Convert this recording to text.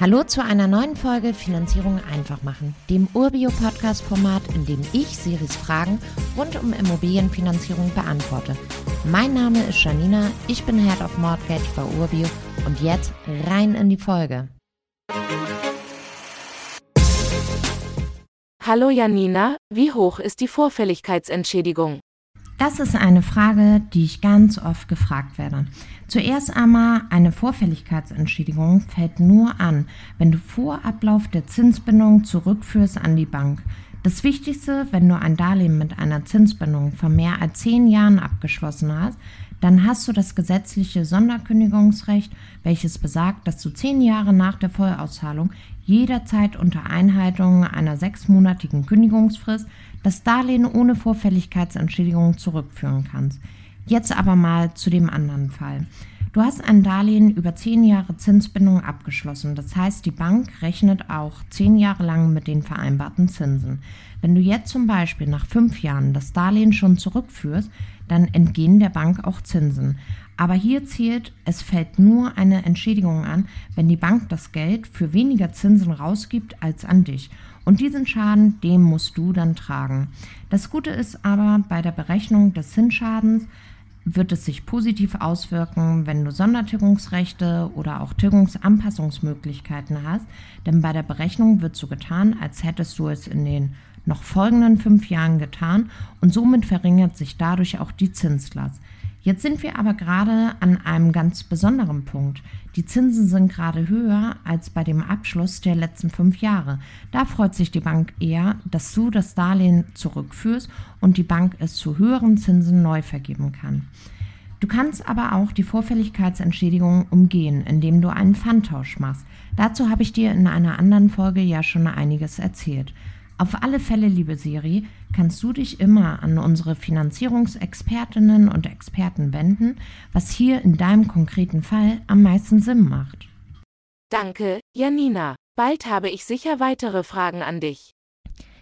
Hallo zu einer neuen Folge Finanzierung einfach machen, dem Urbio-Podcast-Format, in dem ich Siris Fragen rund um Immobilienfinanzierung beantworte. Mein Name ist Janina, ich bin Head of Mortgage bei Urbio und jetzt rein in die Folge. Hallo Janina, wie hoch ist die Vorfälligkeitsentschädigung? Das ist eine Frage, die ich ganz oft gefragt werde. Zuerst einmal, eine Vorfälligkeitsentschädigung fällt nur an, wenn du vor Ablauf der Zinsbindung zurückführst an die Bank. Das Wichtigste, wenn du ein Darlehen mit einer Zinsbindung von mehr als zehn Jahren abgeschlossen hast, dann hast du das gesetzliche Sonderkündigungsrecht, welches besagt, dass du zehn Jahre nach der Vollauszahlung jederzeit unter Einhaltung einer sechsmonatigen Kündigungsfrist das Darlehen ohne Vorfälligkeitsentschädigung zurückführen kannst. Jetzt aber mal zu dem anderen Fall. Du hast ein Darlehen über zehn Jahre Zinsbindung abgeschlossen. Das heißt, die Bank rechnet auch zehn Jahre lang mit den vereinbarten Zinsen. Wenn du jetzt zum Beispiel nach fünf Jahren das Darlehen schon zurückführst, dann entgehen der Bank auch Zinsen. Aber hier zählt, es fällt nur eine Entschädigung an, wenn die Bank das Geld für weniger Zinsen rausgibt als an dich. Und diesen Schaden, den musst du dann tragen. Das Gute ist aber, bei der Berechnung des Zinsschadens wird es sich positiv auswirken, wenn du Sondertilgungsrechte oder auch Tilgungsanpassungsmöglichkeiten hast, denn bei der Berechnung wird so getan, als hättest du es in den noch folgenden fünf Jahren getan und somit verringert sich dadurch auch die Zinslast. Jetzt sind wir aber gerade an einem ganz besonderen Punkt. Die Zinsen sind gerade höher als bei dem Abschluss der letzten fünf Jahre. Da freut sich die Bank eher, dass du das Darlehen zurückführst und die Bank es zu höheren Zinsen neu vergeben kann. Du kannst aber auch die Vorfälligkeitsentschädigung umgehen, indem du einen Pfandtausch machst. Dazu habe ich dir in einer anderen Folge ja schon einiges erzählt. Auf alle Fälle, liebe Siri, kannst du dich immer an unsere Finanzierungsexpertinnen und Experten wenden, was hier in deinem konkreten Fall am meisten Sinn macht. Danke, Janina. Bald habe ich sicher weitere Fragen an dich.